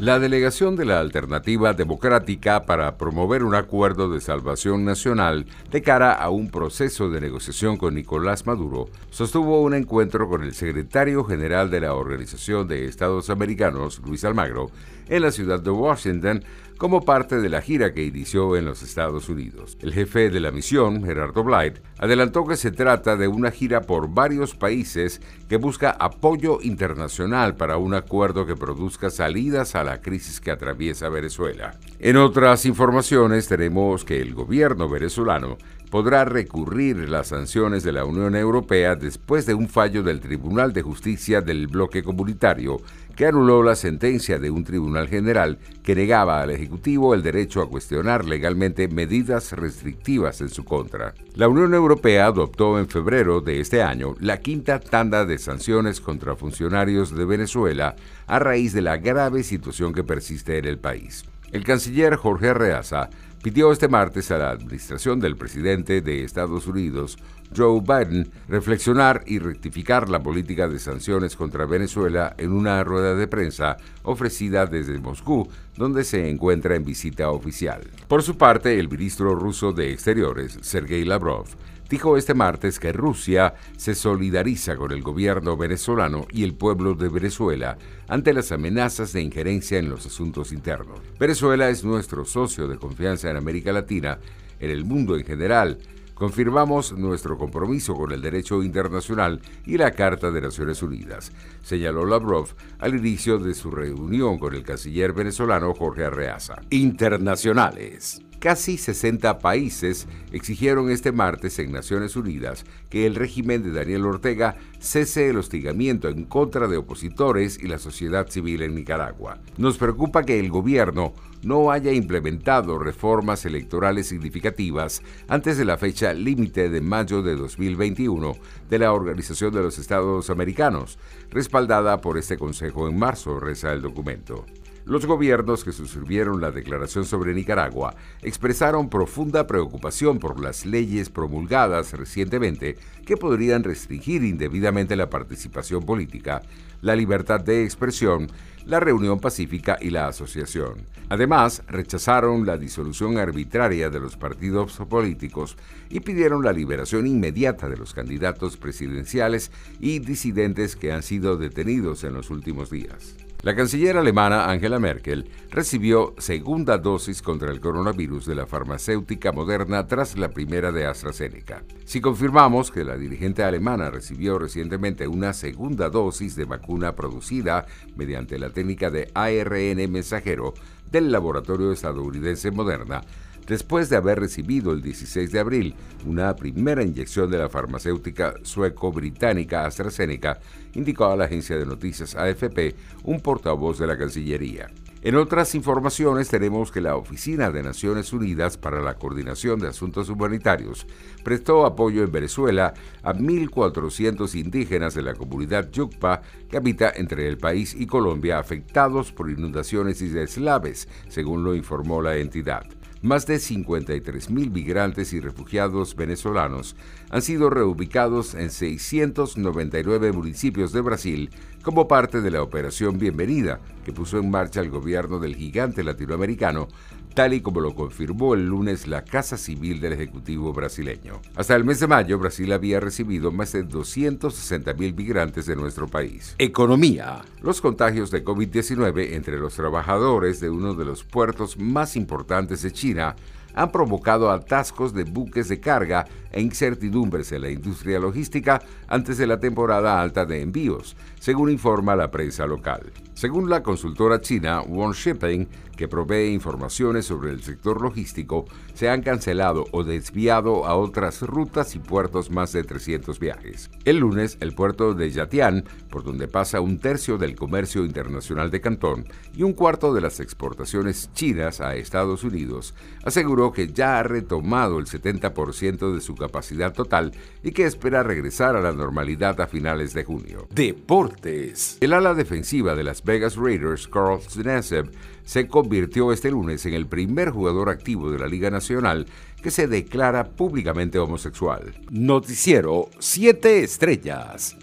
La delegación de la Alternativa Democrática para promover un acuerdo de salvación nacional de cara a un proceso de negociación con Nicolás Maduro sostuvo un encuentro con el secretario general de la Organización de Estados Americanos, Luis Almagro, en la ciudad de Washington como parte de la gira que inició en los Estados Unidos. El jefe de la misión, Gerardo Blight, adelantó que se trata de una gira por varios países que busca apoyo internacional para un acuerdo que produzca salidas a la crisis que atraviesa Venezuela. En otras informaciones tenemos que el gobierno venezolano podrá recurrir las sanciones de la Unión Europea después de un fallo del Tribunal de Justicia del bloque comunitario que anuló la sentencia de un tribunal general que negaba al Ejecutivo el derecho a cuestionar legalmente medidas restrictivas en su contra. La Unión Europea adoptó en febrero de este año la quinta tanda de sanciones contra funcionarios de Venezuela a raíz de la grave situación que persiste en el país. El canciller Jorge Arreaza pidió este martes a la administración del presidente de Estados Unidos, Joe Biden, reflexionar y rectificar la política de sanciones contra Venezuela en una rueda de prensa ofrecida desde Moscú, donde se encuentra en visita oficial. Por su parte, el ministro ruso de Exteriores, Sergei Lavrov, dijo este martes que Rusia se solidariza con el gobierno venezolano y el pueblo de Venezuela ante las amenazas de injerencia en los asuntos internos. Venezuela es nuestro socio de confianza en América Latina, en el mundo en general, confirmamos nuestro compromiso con el derecho internacional y la Carta de Naciones Unidas, señaló Lavrov al inicio de su reunión con el canciller venezolano Jorge Arreaza. Internacionales. Casi 60 países exigieron este martes en Naciones Unidas que el régimen de Daniel Ortega cese el hostigamiento en contra de opositores y la sociedad civil en Nicaragua. Nos preocupa que el gobierno no haya implementado reformas electorales significativas antes de la fecha límite de mayo de 2021 de la Organización de los Estados Americanos, respaldada por este Consejo en marzo, reza el documento. Los gobiernos que suscribieron la declaración sobre Nicaragua expresaron profunda preocupación por las leyes promulgadas recientemente que podrían restringir indebidamente la participación política, la libertad de expresión, la reunión pacífica y la asociación. Además, rechazaron la disolución arbitraria de los partidos políticos y pidieron la liberación inmediata de los candidatos presidenciales y disidentes que han sido detenidos en los últimos días. La canciller alemana Angela Merkel recibió segunda dosis contra el coronavirus de la farmacéutica moderna tras la primera de AstraZeneca. Si confirmamos que la dirigente alemana recibió recientemente una segunda dosis de vacuna producida mediante la técnica de ARN mensajero del laboratorio estadounidense Moderna, después de haber recibido el 16 de abril una primera inyección de la farmacéutica sueco-británica AstraZeneca, indicó a la agencia de noticias AFP un portavoz de la Cancillería. En otras informaciones tenemos que la Oficina de Naciones Unidas para la Coordinación de Asuntos Humanitarios prestó apoyo en Venezuela a 1.400 indígenas de la comunidad Yucpa que habita entre el país y Colombia afectados por inundaciones y deslaves, según lo informó la entidad. Más de 53.000 migrantes y refugiados venezolanos han sido reubicados en 699 municipios de Brasil como parte de la Operación Bienvenida que puso en marcha el gobierno del gigante latinoamericano tal y como lo confirmó el lunes la Casa Civil del Ejecutivo brasileño. Hasta el mes de mayo, Brasil había recibido más de 260.000 migrantes de nuestro país. Economía. Los contagios de COVID-19 entre los trabajadores de uno de los puertos más importantes de China han provocado atascos de buques de carga e incertidumbres en la industria logística antes de la temporada alta de envíos, según informa la prensa local. Según la consultora china One Shipping, que provee informaciones sobre el sector logístico, se han cancelado o desviado a otras rutas y puertos más de 300 viajes. El lunes, el puerto de Yatian, por donde pasa un tercio del comercio internacional de Cantón y un cuarto de las exportaciones chinas a Estados Unidos, aseguró que ya ha retomado el 70% de su capacidad total y que espera regresar a la normalidad a finales de junio. Deportes. El ala defensiva de las Vegas Raiders, Carl Znesev, se convirtió este lunes en el primer jugador activo de la Liga Nacional que se declara públicamente homosexual. Noticiero 7 Estrellas.